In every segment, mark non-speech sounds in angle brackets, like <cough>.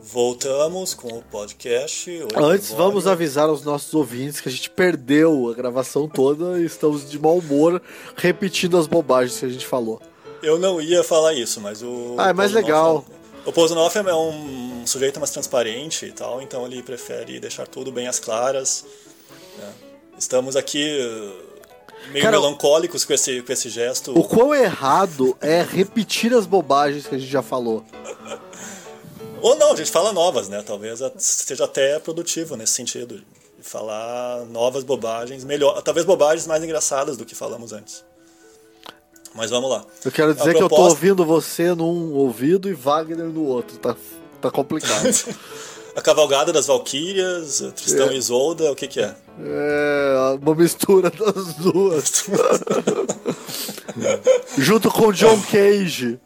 Voltamos com o podcast. Antes, vamos avisar aos nossos ouvintes que a gente perdeu a gravação toda e estamos de mau humor repetindo as bobagens que a gente falou. Eu não ia falar isso, mas o. Ah, é mais legal. O Pozonoff é um sujeito mais transparente e tal, então ele prefere deixar tudo bem às claras. né? Estamos aqui uh, meio Cara, melancólicos com esse, com esse gesto. O quão errado é repetir as bobagens que a gente já falou. Ou não, a gente fala novas, né? Talvez seja até produtivo nesse sentido. Falar novas bobagens, melhor, talvez bobagens mais engraçadas do que falamos antes. Mas vamos lá. Eu quero dizer que eu tô ouvindo você num ouvido e Wagner no outro. Tá, tá complicado. <laughs> A cavalgada das Valquírias, Tristão É. e Isolda, o que que é? É uma mistura das duas. <laughs> Junto com John Cage.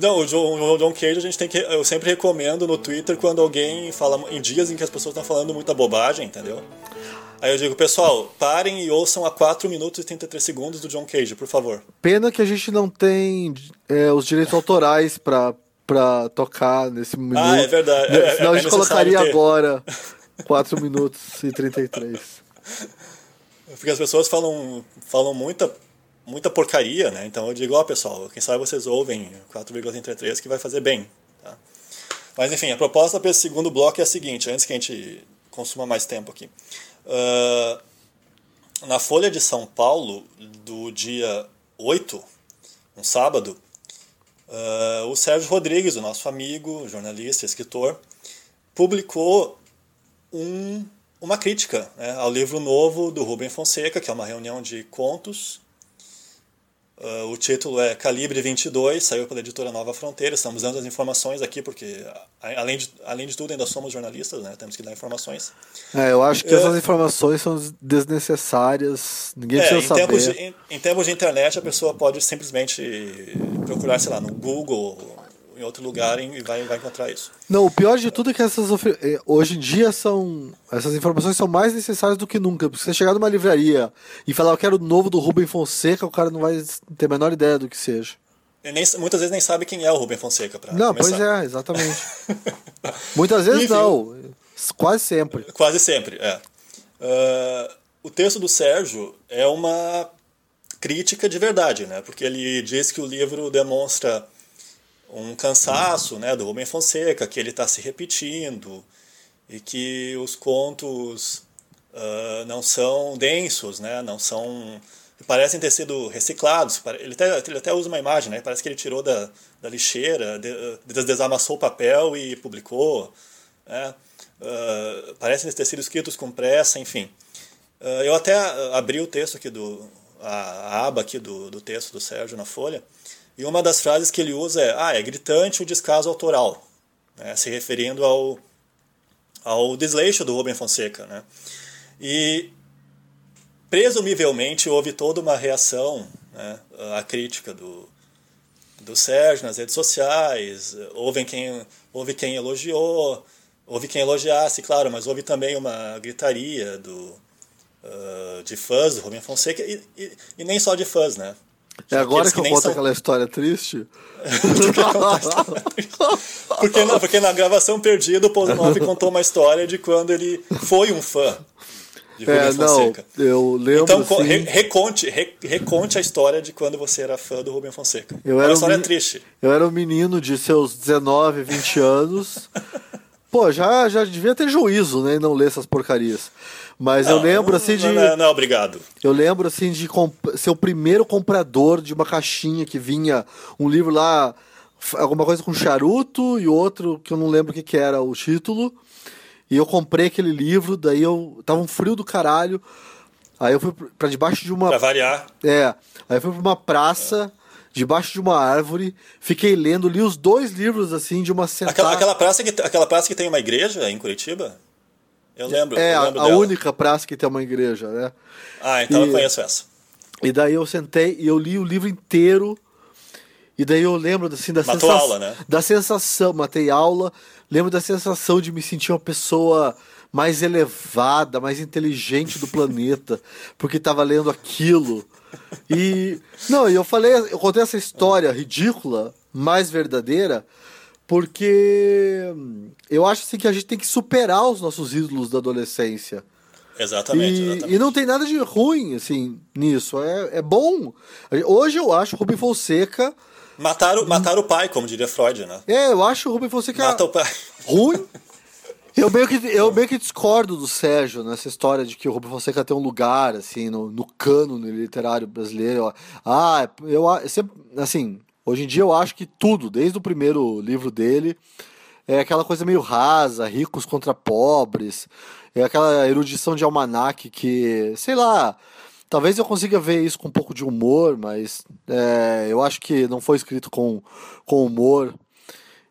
Não, o John, John Cage a gente tem que. Eu sempre recomendo no Twitter quando alguém fala. Em dias em que as pessoas estão falando muita bobagem, entendeu? Aí eu digo, pessoal, parem e ouçam a 4 minutos e 33 segundos do John Cage, por favor. Pena que a gente não tem é, os direitos autorais pra, pra tocar nesse minuto. Ah, é verdade. Né, É- Senão é a gente colocaria ter. agora 4 minutos e 33. Porque as pessoas falam, falam muita, muita porcaria, né? Então eu digo, ó pessoal, quem sabe vocês ouvem 4,33 que vai fazer bem. Tá? Mas enfim, a proposta para esse segundo bloco é a seguinte, antes que a gente consuma mais tempo aqui. Ah, na Folha de São Paulo, do dia 8, um sábado, ah, o Sérgio Rodrigues, o nosso amigo, jornalista, escritor, publicou um, uma crítica né, ao livro novo do Rubem Fonseca, que é uma reunião de contos. Uh, o título é Calibre 22, saiu pela editora Nova Fronteira. Estamos dando as informações aqui porque, além de, além de tudo, ainda somos jornalistas, né? temos que dar informações. É, eu acho que É. essas informações são desnecessárias. Ninguém É, precisa em, tempos saber. de, em, em tempos de internet, a pessoa pode simplesmente procurar, sei lá, no Google, em outro lugar, e vai, vai encontrar isso. Não, o pior de tudo é que essas eh, hoje em dia são essas informações são mais necessárias do que nunca. Porque você chegar numa livraria e falar eu quero o novo do Rubem Fonseca, o cara não vai ter a menor ideia do que seja. Nem, muitas vezes nem sabe quem é o Rubem Fonseca. Pra Não, começar. pois é, exatamente. <laughs> Muitas vezes Enfim. não, quase sempre. Quase sempre, é. Ah, o texto do Sérgio é uma crítica de verdade, né? Porque ele diz que o livro demonstra um cansaço, né, do Rubem Fonseca, que ele está se repetindo e que os contos ah, não são densos, né? Não são parecem ter sido reciclados. Ele até, ele até usa uma imagem, né? Parece que ele tirou da, da lixeira, de- desamassou o papel e publicou. Né? Ah, parecem ter sido escritos com pressa, enfim. Ah, eu até abri o texto aqui do a, a aba aqui do, do texto do Sérgio na Folha e uma das frases que ele usa é ah é gritante o descaso autoral, né? se referindo ao ao desleixo do Rubem Fonseca, né? E presumivelmente houve toda uma reação né, à crítica do, do Sérgio nas redes sociais. Houve quem, houve quem elogiou, houve quem elogiasse, claro, mas houve também uma gritaria do, ah, de fãs do Rubem Fonseca, e, e, e nem só de fãs, né? É agora que eu conto são- aquela história triste. <laughs> Porque na, porque na gravação perdida o Poznov contou uma história de quando ele foi um fã de Rubem É, não, Fonseca. eu lembro Então, assim, re- reconte, re- reconte a história de quando você era fã do Rubem Fonseca. Eu era uma um história meni- triste. eu era um menino de seus 19, 20 anos. <laughs> Pô, já, já devia ter juízo, né, e não ler essas porcarias. Mas eu Não, lembro não- assim de Não, não, obrigado. Eu lembro assim de ser o primeiro comprador de uma caixinha que vinha um livro lá, alguma coisa com charuto e outro que eu não lembro o que, que era o título. E eu comprei aquele livro, daí eu tava um frio do caralho. Aí eu fui pra debaixo de uma Pra variar. é, aí eu fui pra uma praça, debaixo de uma árvore, fiquei lendo, li os dois livros assim de uma sentada. Aquela, aquela, praça que, aquela praça que tem uma igreja em Curitiba? Eu lembro. é, eu a, lembro a dela. única praça que tem uma igreja, né? Ah, então E- eu conheço essa. E daí eu sentei e eu li o livro inteiro. E daí eu lembro assim da Matou sensação, aula, né? da sensação, matei aula, lembro da sensação de me sentir uma pessoa mais elevada, mais inteligente do planeta, porque estava lendo aquilo. E não, eu falei, eu contei essa história ridícula, mais verdadeira, Porque eu acho assim, que a gente tem que superar os nossos ídolos da adolescência. Exatamente, E, exatamente. e não tem nada de ruim, assim, nisso. É, é bom. Hoje eu acho o Rubem Fonseca. Mataram, mataram o pai, como diria Freud, né? É, eu acho o Rubem Fonseca Mata o pai. ruim. <laughs> Eu meio, que, eu meio que discordo do Sérgio nessa história de que o Rubem Fonseca tem um lugar, assim, no, no cânone literário brasileiro. Ah, eu sempre, assim, hoje em dia eu acho que tudo, desde o primeiro livro dele, é aquela coisa meio rasa, ricos contra pobres, é aquela erudição de almanaque que, sei lá, talvez eu consiga ver isso com um pouco de humor, mas é, eu acho que não foi escrito com, com humor.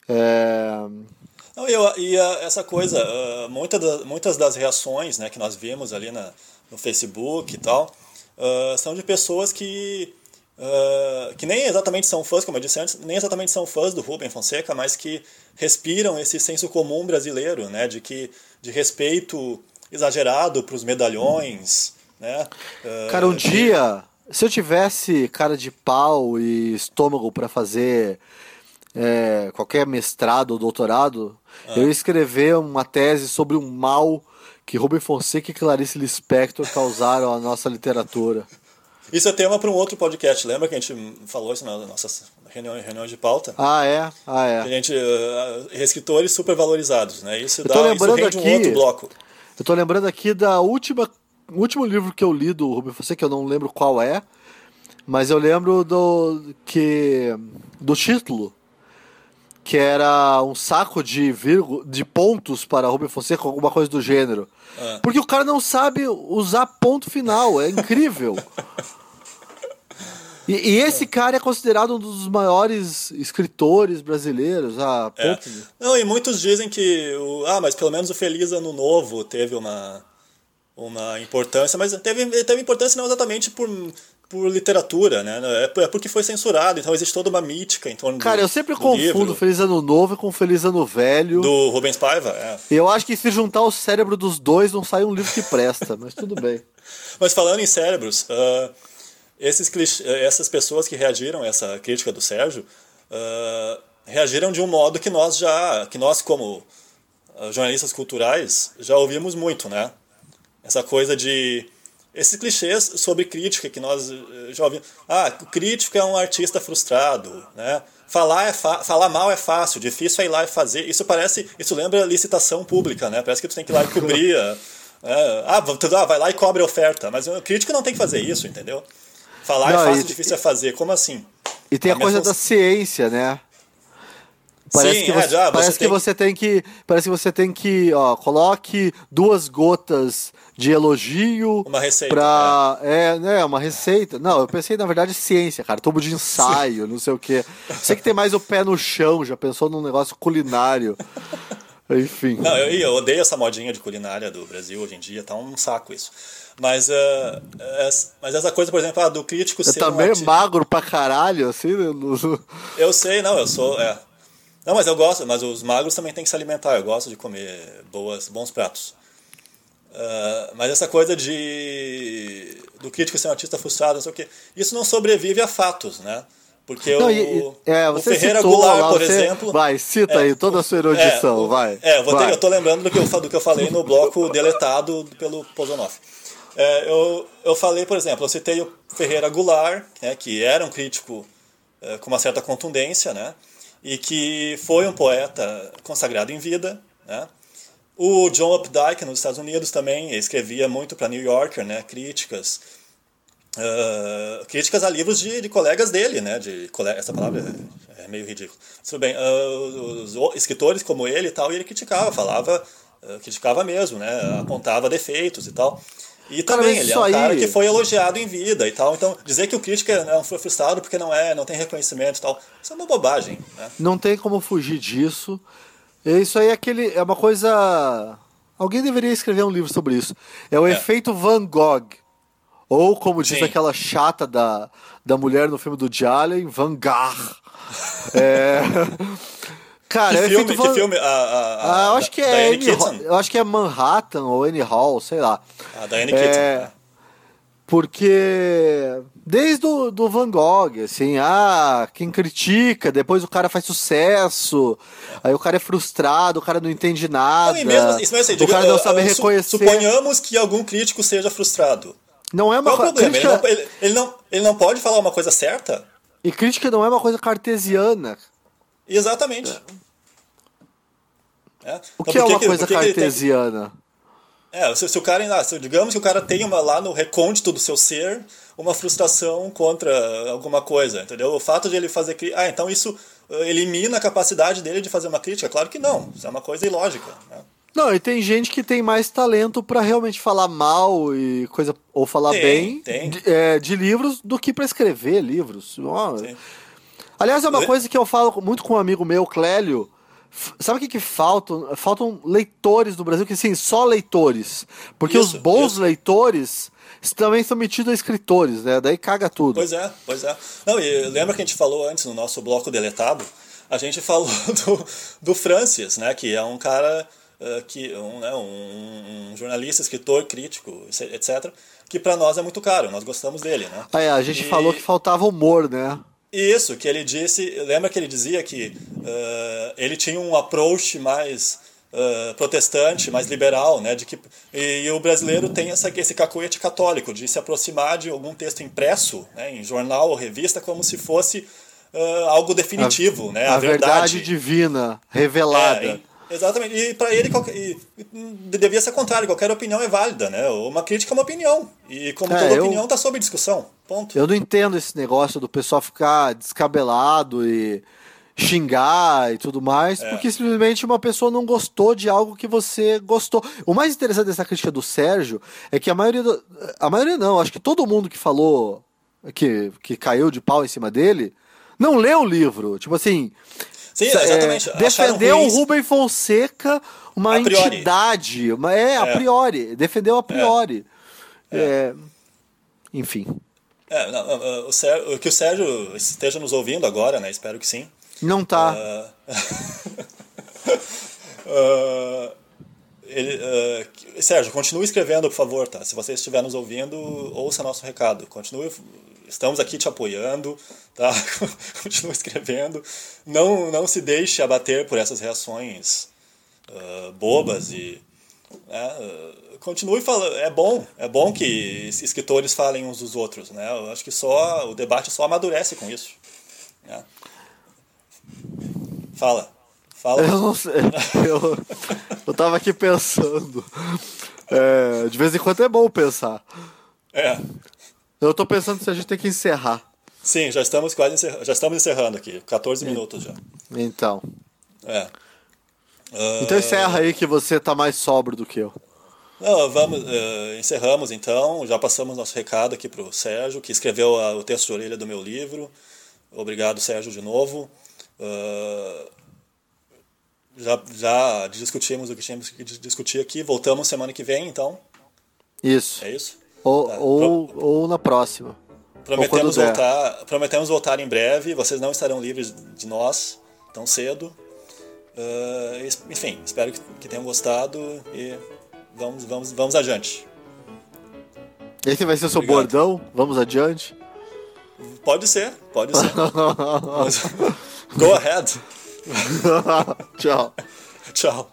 É, Não, e eu- e a- essa coisa, ah, muita da- muitas das reações né, que nós vimos ali na, no Facebook e tal, ah, são de pessoas que, ah, que nem exatamente são fãs, como eu disse antes, nem exatamente são fãs do Rubem Fonseca, mas que respiram esse senso comum brasileiro, né, de, que, de respeito exagerado para os medalhões. Né, ah, Cara, um dia, se eu tivesse cara de pau e estômago pra fazer é, qualquer mestrado ou doutorado, eu ia escrever uma tese sobre o mal que Rubem Fonseca e Clarice Lispector causaram à nossa literatura. Isso é tema para um outro podcast, lembra que a gente falou isso nas nossas reuniões, reuniões de pauta? Ah, é? Ah, A é. gente, uh, escritores supervalorizados, né? Isso, Eu dá, isso lembrando rende aqui- um outro bloco. Eu tô lembrando aqui da última, último livro que eu li do Rubem Fonseca, que eu não lembro qual é, mas eu lembro do que do título, que era um saco de vírgula, de pontos para Rubem Fonseca, alguma coisa do gênero. Ah. Porque o cara não sabe usar ponto final, é incrível. <laughs> E, e esse cara é considerado um dos maiores escritores brasileiros. Ah, É. Não, e muitos dizem que, o, ah, mas pelo menos o Feliz Ano Novo teve uma, uma importância, mas teve, teve importância não exatamente por, por literatura, né? É por- é porque foi censurado, então existe toda uma mítica em torno Cara, do eu sempre do confundo livro, Feliz Ano Novo com Feliz Ano Velho. do Rubens Paiva, é. Eu acho que se juntar o cérebro dos dois não sai um livro que presta, mas tudo bem. <laughs> Mas falando em cérebros, ah, esses essas pessoas que reagiram a essa crítica do Sérgio ah, reagiram de um modo que nós já, que nós como ah, jornalistas culturais já ouvimos muito, né? Essa coisa de esses clichês sobre crítica que nós eh, já ouvimos. Ah, o crítico é um artista frustrado, né? Falar, é fa- falar mal é fácil, difícil é ir lá e fazer. Isso parece, isso lembra licitação pública, né? Parece que tu tem que ir lá e cobrir. é, ah, tu- ah, vai lá e cobre a oferta. Mas o crítico não tem que fazer isso, entendeu? Falar Não, é fácil, e- difícil é fazer. Como assim? E tem a, A coisa da ciência, né? Parece Sim, que é, você, já, você parece que tem- você tem que, parece que você tem que, ó, coloque duas gotas de elogio Uma receita, pra, é, né, uma receita. Não, eu pensei na verdade ciência, cara, tubo de ensaio, não sei o quê. Você que tem mais o pé no chão, já pensou num negócio culinário. Enfim. Não, eu, eu odeio essa modinha de culinária do Brasil hoje em dia, tá um saco isso. Mas, eh, essa- mas essa coisa, por exemplo, ah, do crítico Eu ser um também arti- magro pra caralho, assim, né, Eu sei, não, eu sou. É. Não, mas eu gosto, mas os magros também têm que se alimentar. Eu gosto de comer boas, bons pratos. Ah, mas essa coisa de do crítico ser um artista frustrado, não sei o quê, isso não sobrevive a fatos, né? Porque Não, o, e- é, o Ferreira citou Goulart, lá, por você- exemplo. Vai, cita É, aí toda a sua erudição, o- vai. É, eu, vou ter- vai. eu tô lembrando do que eu, do que eu falei no bloco deletado pelo Pozonoff. É, eu, eu falei, por exemplo, eu citei o Ferreira Goulart, né, que era um crítico é, com uma certa contundência, né, e que foi um poeta consagrado em vida, né. O John Updike, nos Estados Unidos, também escrevia muito para New Yorker, né, críticas ah, críticas a livros de, de colegas dele, né? De. Essa palavra é, é meio ridícula. Tudo bem, ah, os, os escritores como ele e tal, e ele criticava, falava, ah, criticava mesmo, né? Apontava defeitos e tal. E Cara, também, ele é um cara aí- que foi elogiado em vida e tal. Então, dizer que o crítico é um frustrado porque não é, não tem reconhecimento e tal, isso é uma bobagem, né? Não tem como fugir disso. Isso aí é aquele. É uma coisa. Alguém deveria escrever um livro sobre isso. É o É. efeito Van Gogh. Ou, como diz Sim. aquela chata da, da mulher no filme do Jalen, Van Gogh. É... <laughs> Cara, Que é o filme, efeito que filme? A, a, Ah, eu a- acho que é Anne Hall- Ah, eu acho que é Manhattan ou Annie Hall, sei lá. A da Anne É? É, Porque desde o do Van Gogh, assim, ah, quem critica, depois o cara faz sucesso, aí o cara é frustrado, o cara não entende nada. Não, mesmo, isso mesmo assim, o cara não sabe su- reconhecer. Suponhamos que algum crítico seja frustrado. Não é uma Qual o co- problema? Ele crítica- não, ele, ele não, ele não pode falar uma coisa certa? E crítica não é uma coisa cartesiana. Exatamente. É. O Então, que é uma que- coisa que ele tem- cartesiana? É, se, se o cara, ah, se- digamos que o cara tem uma, lá no recôndito do seu ser uma frustração contra alguma coisa, entendeu? O fato de ele fazer crítica. Ah, então isso eh, elimina a capacidade dele de fazer uma crítica? Claro que não. Isso é uma coisa ilógica. Né? Não, e tem gente que tem mais talento pra realmente falar mal e coisa ou falar Tem, bem tem. De, é, de livros do que pra escrever livros. Sim. Aliás, é uma coisa que eu falo muito com um amigo meu, Clélio. Sabe o que, que faltam? Faltam leitores no Brasil, que sim, só leitores. Porque os Isso, bons isso. leitores também são metidos a escritores, né? Daí caga tudo. Pois é, pois é. Não, e lembra que a gente falou antes no nosso bloco deletado? A gente <laughs> falou do, do Francis, né? Que é um cara eh, que um, né, um, um jornalista, escritor, crítico, etc. Que pra nós é muito caro. Nós gostamos dele, né? Ah, é, a gente E- falou que faltava humor, né? Isso, que ele disse. Lembra que ele dizia que eh, ele tinha um approach mais eh, protestante, mais liberal, né? De que, e, e o brasileiro tem essa, esse cacoete católico de se aproximar de algum texto impresso, né, em jornal ou revista, como se fosse eh, algo definitivo, né? a verdade divina, revelada. É, exatamente. E para ele qualquer, e, devia ser contrário. Qualquer opinião é válida, né? Uma crítica é uma opinião. E como É, toda eu- opinião está sob discussão. Ponto. Eu não entendo esse negócio do pessoal ficar descabelado e xingar e tudo mais, É. porque simplesmente uma pessoa não gostou de algo que você gostou. O mais interessante dessa crítica do Sérgio é que a maioria. do- a maioria não, acho que todo mundo que falou que, que caiu de pau em cima dele não leu o livro. Tipo assim. Sim, é, exatamente. Acharam defendeu o. Rubem Fonseca, uma priori. entidade. Uma, é, a É. priori. Defendeu a priori. É, enfim. É, não, o, Sérgio, que o Sérgio esteja nos ouvindo agora, né? Espero que sim. Não tá. Ah, <laughs> ah, ele, que- Sérgio, continue escrevendo, por favor, tá? Se você estiver nos ouvindo, ouça nosso recado. Continue, estamos aqui te apoiando, tá? <laughs> continue escrevendo. Não, não se deixe abater por essas reações ah, bobas e né, ah, continue falando. É bom, é bom que es- escritores falem uns dos outros, né? Eu acho que só o debate só amadurece com isso. né? Fala, fala. Eu não sei. <laughs> Eu, eu tava aqui pensando. É, de vez em quando é bom pensar. É, Eu tô pensando se a gente tem que encerrar. sim, já estamos quase encerra- já estamos encerrando aqui, 14 minutos já. Então. É. Ah, Então encerra aí que você tá mais sóbrio do que eu. Não, vamos, eh, encerramos então. Já passamos nosso recado aqui para o Sérgio, que escreveu a- o texto de orelha do meu livro. Obrigado, Sérgio, de novo. Ah, já, já discutimos o que tínhamos que dis- discutir aqui. Voltamos semana que vem, então. Isso. É isso? Ou, Tá. ou, ou na próxima. Prometemos voltar, prometemos voltar em breve. Vocês não estarão livres de nós tão cedo. Es- enfim, espero que, que tenham gostado e vamos, vamos, vamos adiante. Esse vai ser o seu Obrigado. bordão? Vamos adiante? Pode ser, pode ser. <laughs> Go ahead. <laughs> Tchau. <laughs> Tchau.